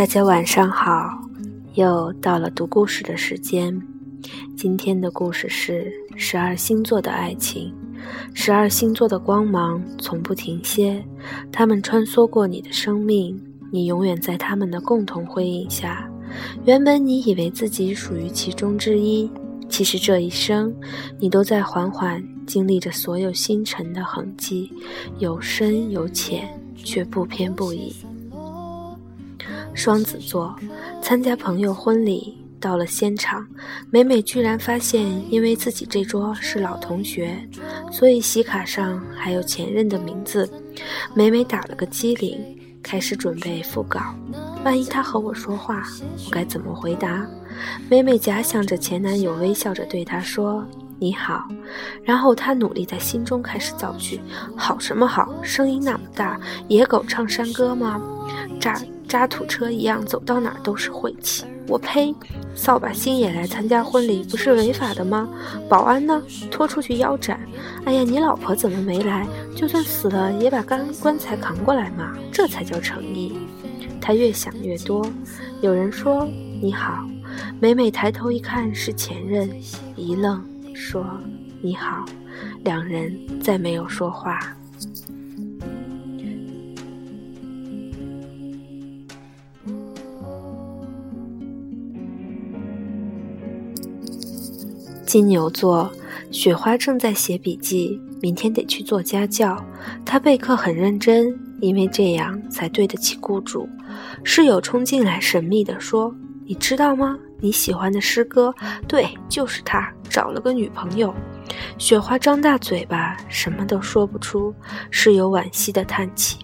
大家晚上好，又到了读故事的时间。今天的故事是十二星座的爱情。十二星座的光芒从不停歇，他们穿梭过你的生命，你永远在他们的共同辉映下。原本你以为自己属于其中之一，其实这一生，你都在缓缓经历着所有星辰的痕迹，有深有浅，却不偏不倚。双子座参加朋友婚礼，到了现场，美美居然发现，因为自己这桌是老同学，所以喜卡上还有前任的名字。美美打了个机灵，开始准备复稿。万一他和我说话，我该怎么回答？美美假想着前男友微笑着对她说：“你好。”然后她努力在心中开始造句：“好什么好？声音那么大，野狗唱山歌吗？扎渣土车一样，走到哪儿都是晦气。我呸！扫把星也来参加婚礼，不是违法的吗？保安呢？拖出去腰斩！哎呀，你老婆怎么没来？就算死了，也把棺棺材扛过来嘛，这才叫诚意。”他越想越多。有人说：“你好。”美美抬头一看是前任，一愣，说：“你好。”两人再没有说话。金牛座，雪花正在写笔记，明天得去做家教。她备课很认真，因为这样才对得起雇主。室友冲进来，神秘地说：“你知道吗？你喜欢的师哥，对，就是他，找了个女朋友。”雪花张大嘴巴，什么都说不出。室友惋惜地叹气：“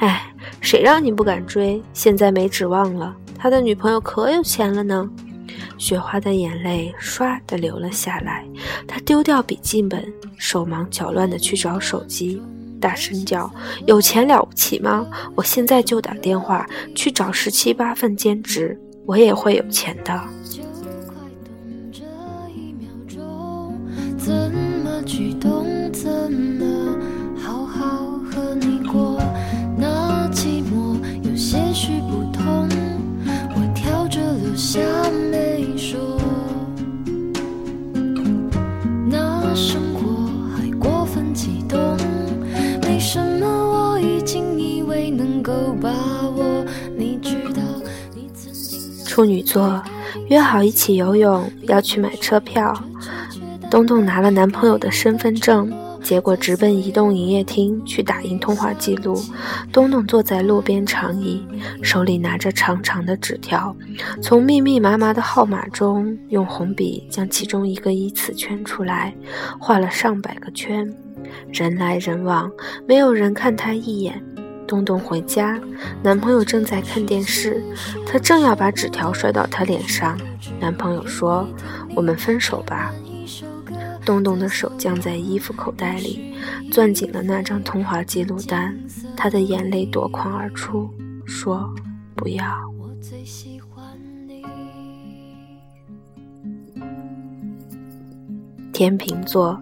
哎，谁让你不敢追？现在没指望了。他的女朋友可有钱了呢。”雪花的眼泪唰地流了下来，她丢掉笔记本，手忙脚乱地去找手机。大声叫：“有钱了不起吗？我现在就打电话去找十七八份兼职，我也会有钱的。”怎么举动处女座约好一起游泳，要去买车票。东东拿了男朋友的身份证，结果直奔移动营业厅去打印通话记录。东东坐在路边长椅，手里拿着长长的纸条，从密密麻麻的号码中用红笔将其中一个依次圈出来，画了上百个圈。人来人往，没有人看他一眼。东东回家，男朋友正在看电视，她正要把纸条摔到他脸上。男朋友说：“我们分手吧。”东东的手僵在衣服口袋里，攥紧了那张通话记录单，他的眼泪夺眶而出，说：“不要。”天秤座。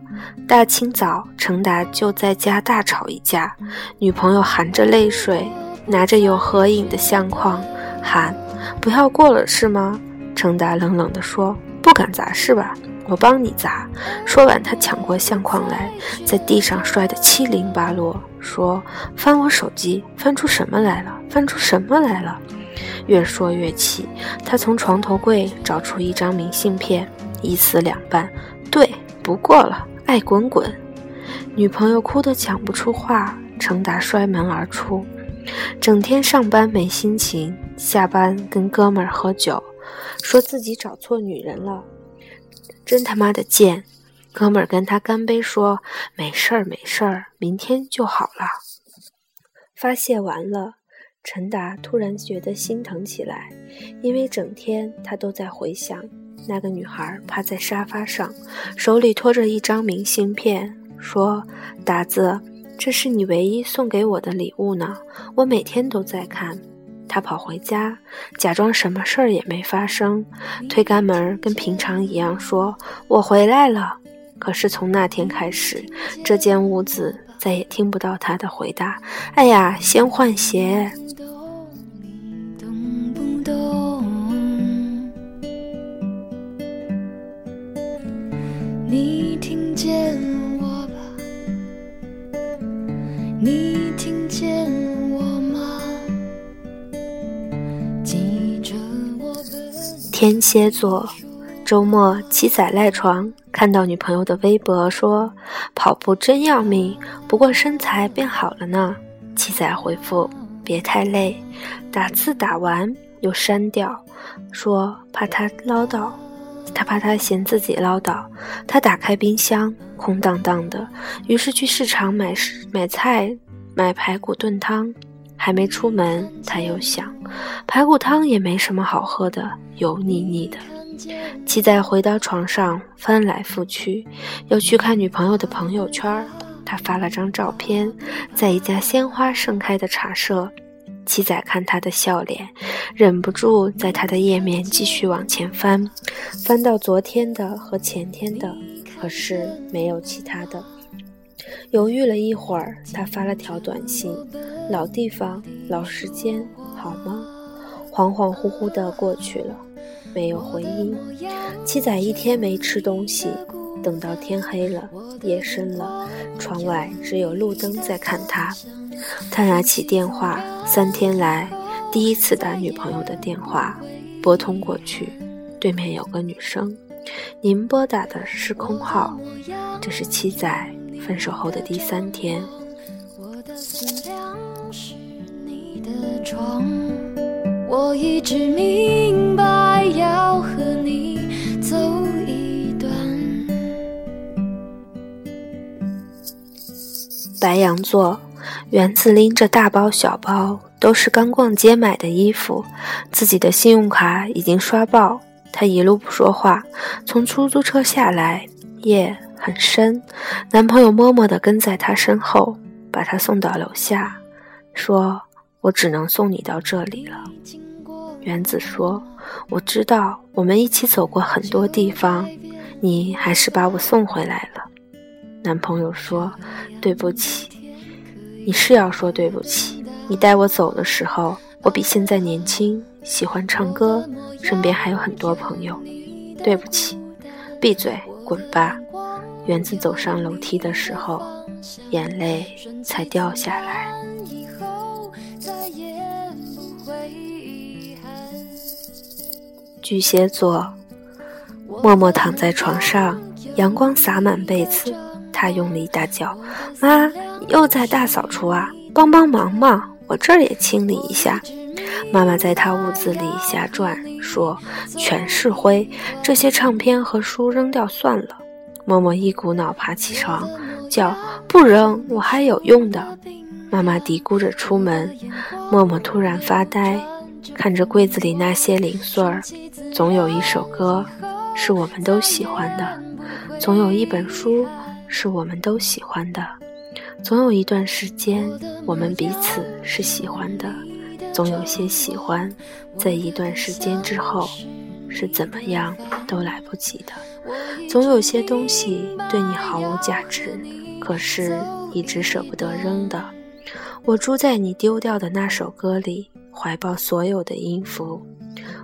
大清早，程达就在家大吵一架，女朋友含着泪水，拿着有合影的相框，喊：“不要过了是吗？”程达冷冷地说：“不敢砸是吧？我帮你砸。”说完，他抢过相框来，在地上摔得七零八落，说：“翻我手机，翻出什么来了？翻出什么来了？”越说越气，他从床头柜找出一张明信片，一撕两半，对，不过了。爱滚滚，女朋友哭得讲不出话，程达摔门而出。整天上班没心情，下班跟哥们儿喝酒，说自己找错女人了，真他妈的贱。哥们儿跟他干杯，说没事儿没事儿，明天就好了。发泄完了，陈达突然觉得心疼起来，因为整天他都在回想。那个女孩趴在沙发上，手里托着一张明信片，说：“达子，这是你唯一送给我的礼物呢，我每天都在看。”他跑回家，假装什么事儿也没发生，推开门，跟平常一样说：“我回来了。”可是从那天开始，这间屋子再也听不到他的回答。哎呀，先换鞋。你听见吗？天蝎座周末七仔赖床看到女朋友的微博说跑步真要命不过身材变好了呢。七仔回复别太累打字打完又删掉。说怕她唠叨。他怕他嫌自己唠叨。他打开冰箱，空荡荡的，于是去市场买买菜，买排骨炖汤。还没出门，他又想，排骨汤也没什么好喝的，油腻腻的。七仔回到床上，翻来覆去，又去看女朋友的朋友圈。他发了张照片，在一家鲜花盛开的茶社。七仔看他的笑脸，忍不住在他的页面继续往前翻，翻到昨天的和前天的，可是没有其他的。犹豫了一会儿，他发了条短信：“老地方，老时间，好吗？”恍恍惚惚的过去了，没有回音。七仔一天没吃东西，等到天黑了，夜深了，窗外只有路灯在看他。他拿起电话，三天来第一次打女朋友的电话，拨通过去，对面有个女生：“您拨打的是空号，这是七仔。”分手后的第三天，我一直明白要和你走一段。白羊座，园子拎着大包小包，都是刚逛街买的衣服，自己的信用卡已经刷爆。他一路不说话，从出租车下来，夜。很深，男朋友默默地跟在她身后，把她送到楼下，说：“我只能送你到这里了。”原子说：“我知道，我们一起走过很多地方，你还是把我送回来了。”男朋友说：“对不起，你是要说对不起。你带我走的时候，我比现在年轻，喜欢唱歌，身边还有很多朋友。对不起，闭嘴，滚吧。”园子走上楼梯的时候，眼泪才掉下来。巨蟹座，默默躺在床上，阳光洒满被子，他用力大叫：“妈，又在大扫除啊！帮帮忙嘛，我这儿也清理一下。”妈妈在他屋子里瞎转，说：“全是灰，这些唱片和书扔掉算了。”默默一股脑爬起床，叫不扔，我还有用的。妈妈嘀咕着出门，默默突然发呆，看着柜子里那些零碎儿。总有一首歌是我们都喜欢的，总有一本书是我们都喜欢的，总有一段时间我们彼此是喜欢的，总有些喜欢，在一段时间之后是怎么样都来不及的。总有些东西对你毫无价值，可是一直舍不得扔的。我住在你丢掉的那首歌里，怀抱所有的音符；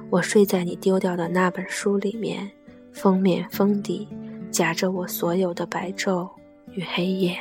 我睡在你丢掉的那本书里面，封面封底夹着我所有的白昼与黑夜。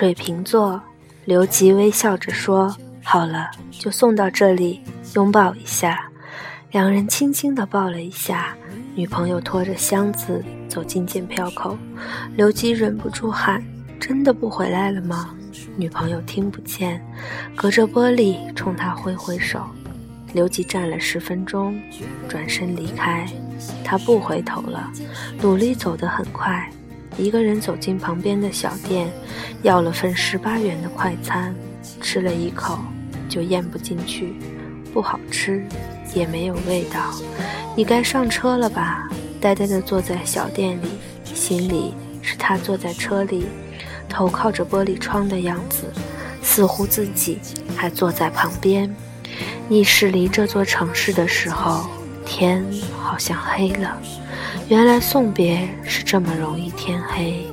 水瓶座，刘吉微笑着说：“好了，就送到这里，拥抱一下。”两人轻轻地抱了一下。女朋友拖着箱子走进检票口，刘吉忍不住喊：“真的不回来了吗？”女朋友听不见，隔着玻璃冲他挥挥手。刘吉站了十分钟，转身离开。他不回头了，努力走得很快。一个人走进旁边的小店，要了份十八元的快餐，吃了一口就咽不进去，不好吃，也没有味道。你该上车了吧？呆呆地坐在小店里，心里是他坐在车里，头靠着玻璃窗的样子，似乎自己还坐在旁边。你驶离这座城市的时候，天好像黑了。原来送别是这么容易天黑。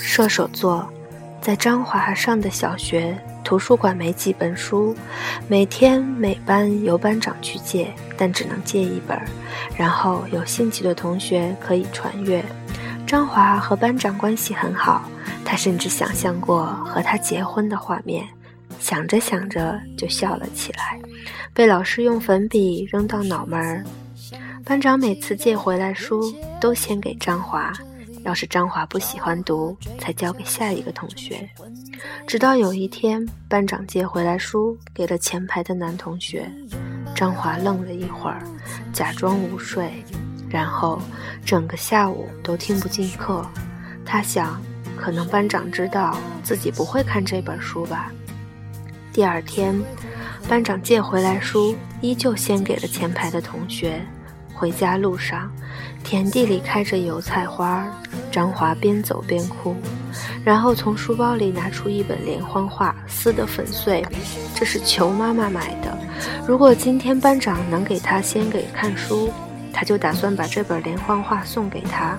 射手座，在张华上的小学。图书馆没几本书，每天每班由班长去借，但只能借一本，然后有兴趣的同学可以传阅。张华和班长关系很好，他甚至想象过和他结婚的画面，想着想着就笑了起来，被老师用粉笔扔到脑门儿。班长每次借回来书都先给张华。要是张华不喜欢读，才交给下一个同学。直到有一天，班长借回来书给了前排的男同学，张华愣了一会儿，假装午睡，然后整个下午都听不进课。他想，可能班长知道自己不会看这本书吧。第二天，班长借回来书，依旧先给了前排的同学。回家路上，田地里开着油菜花。张华边走边哭，然后从书包里拿出一本连环画，撕得粉碎。这是求妈妈买的。如果今天班长能给他先给看书，他就打算把这本连环画送给他。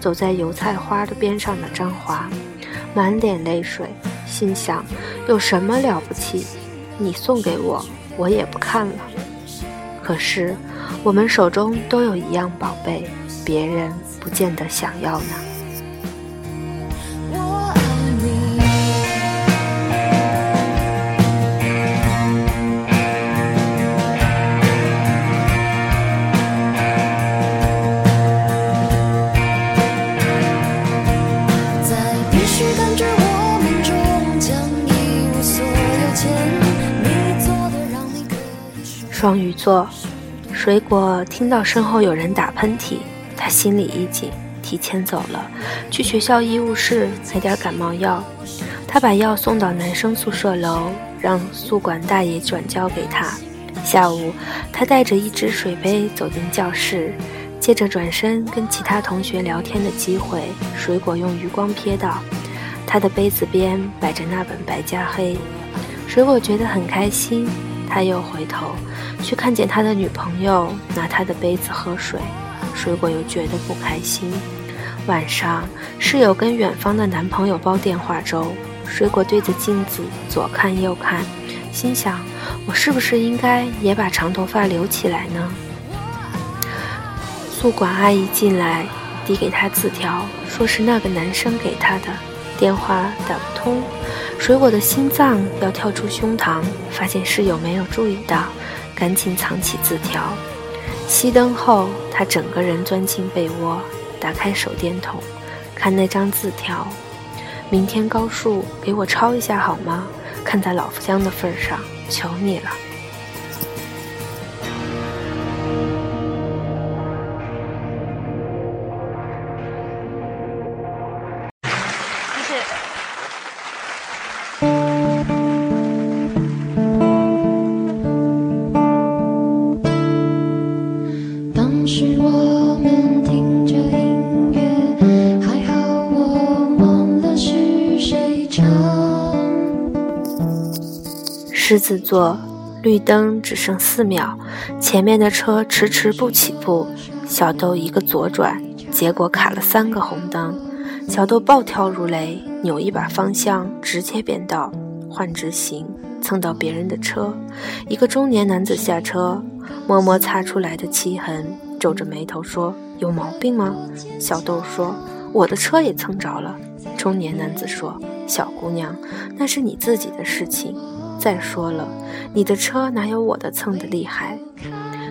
走在油菜花的边上的张华，满脸泪水，心想：有什么了不起？你送给我，我也不看了。可是。我们手中都有一样宝贝，别人不见得想要呢。双鱼座。水果听到身后有人打喷嚏，他心里一紧，提前走了，去学校医务室买点感冒药。他把药送到男生宿舍楼，让宿管大爷转交给他。下午，他带着一只水杯走进教室，借着转身跟其他同学聊天的机会，水果用余光瞥到他的杯子边摆着那本《白加黑》，水果觉得很开心。他又回头，却看见他的女朋友拿他的杯子喝水，水果又觉得不开心。晚上，室友跟远方的男朋友煲电话粥，水果对着镜子左看右看，心想：我是不是应该也把长头发留起来呢？宿管阿姨进来，递给他字条，说是那个男生给他的，电话打不通。水果的心脏要跳出胸膛，发现室友没有注意到，赶紧藏起字条。熄灯后，他整个人钻进被窝，打开手电筒，看那张字条：“明天高数给我抄一下好吗？看在老乡的份上，求你了。”狮子座，绿灯只剩四秒，前面的车迟迟不起步。小豆一个左转，结果卡了三个红灯。小豆暴跳如雷，扭一把方向，直接变道换直行，蹭到别人的车。一个中年男子下车，摸摸擦出来的漆痕，皱着眉头说：“有毛病吗？”小豆说：“我的车也蹭着了。”中年男子说：“小姑娘，那是你自己的事情。”再说了，你的车哪有我的蹭的厉害？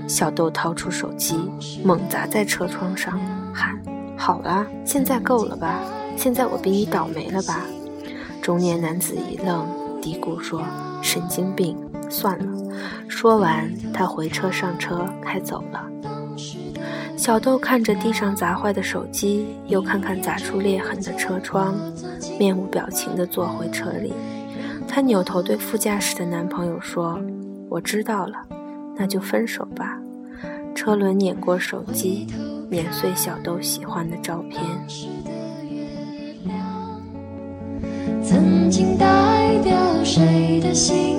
小豆掏出手机，猛砸在车窗上，喊：“好了，现在够了吧？现在我比你倒霉了吧？”中年男子一愣，嘀咕说：“神经病，算了。”说完，他回车上车开走了。小豆看着地上砸坏的手机，又看看砸出裂痕的车窗，面无表情地坐回车里。她扭头对副驾驶的男朋友说：“我知道了，那就分手吧。”车轮碾过手机，碾碎小豆喜欢的照片。曾经代表谁的心，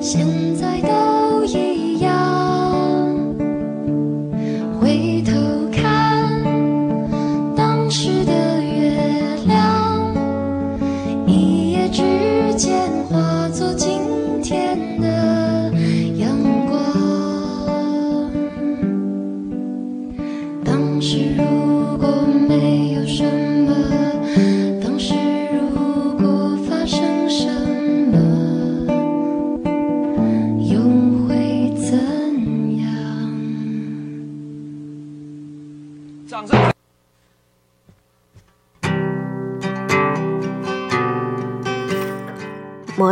现在都已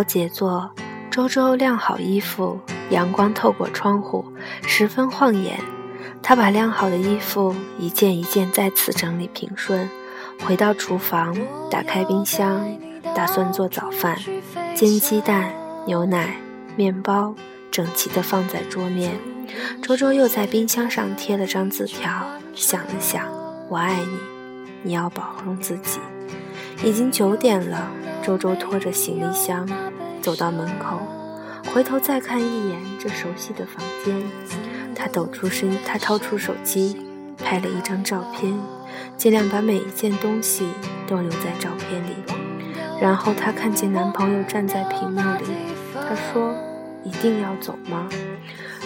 摩羯座，周周晾好衣服，阳光透过窗户，十分晃眼。他把晾好的衣服一件一件再次整理平顺，回到厨房，打开冰箱，打算做早饭，煎鸡蛋、牛奶、面包，整齐地放在桌面。周周又在冰箱上贴了张字条，想了想：“我爱你，你要保护自己。”已经九点了，周周拖着行李箱走到门口，回头再看一眼这熟悉的房间，他抖出身，他掏出手机拍了一张照片，尽量把每一件东西都留在照片里。然后他看见男朋友站在屏幕里，他说：“一定要走吗？”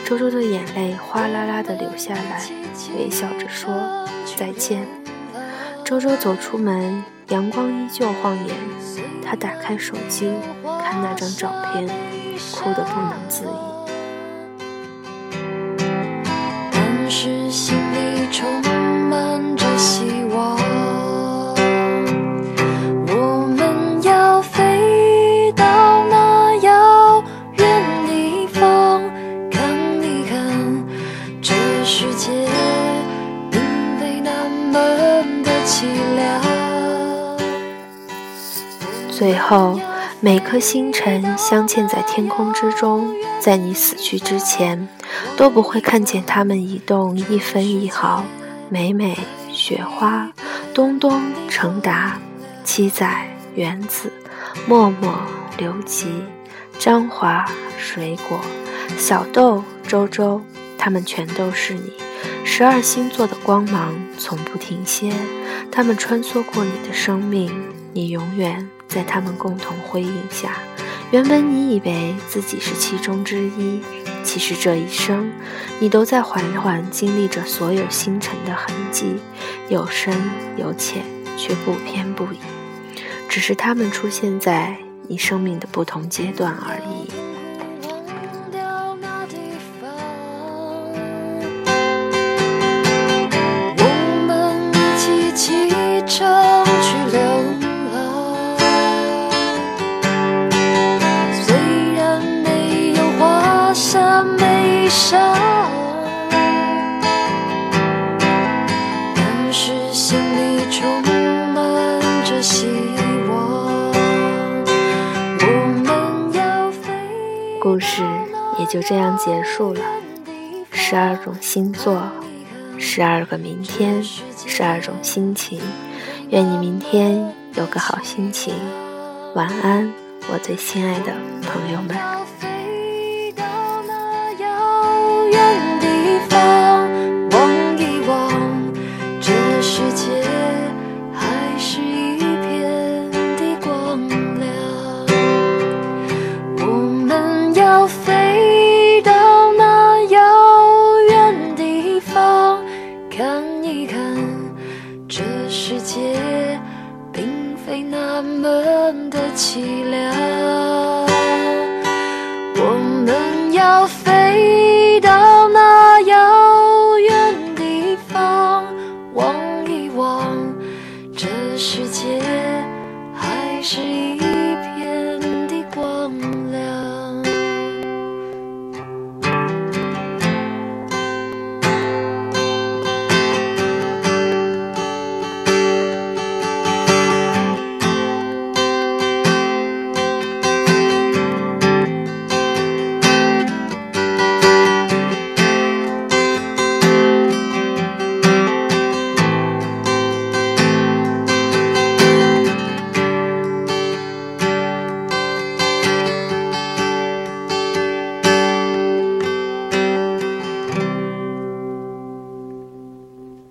周周的眼泪哗啦啦地流下来，微笑着说：“再见。”周周走出门，阳光依旧晃眼。他打开手机，看那张照片，哭得不能自已。后，每颗星辰镶嵌在天空之中，在你死去之前，都不会看见它们移动一分一毫。美美、雪花、东东、程达、七仔、原子、默默、刘吉、张华、水果、小豆、周周，他们全都是你。十二星座的光芒从不停歇，他们穿梭过你的生命，你永远在他们共同辉映下。原本你以为自己是其中之一，其实这一生，你都在缓缓经历着所有星辰的痕迹，有深有浅，却不偏不倚。只是他们出现在你生命的不同阶段而已。束了。十二种星座，十二个明天，十二种心情。愿你明天有个好心情。晚安，我最亲爱的朋友们。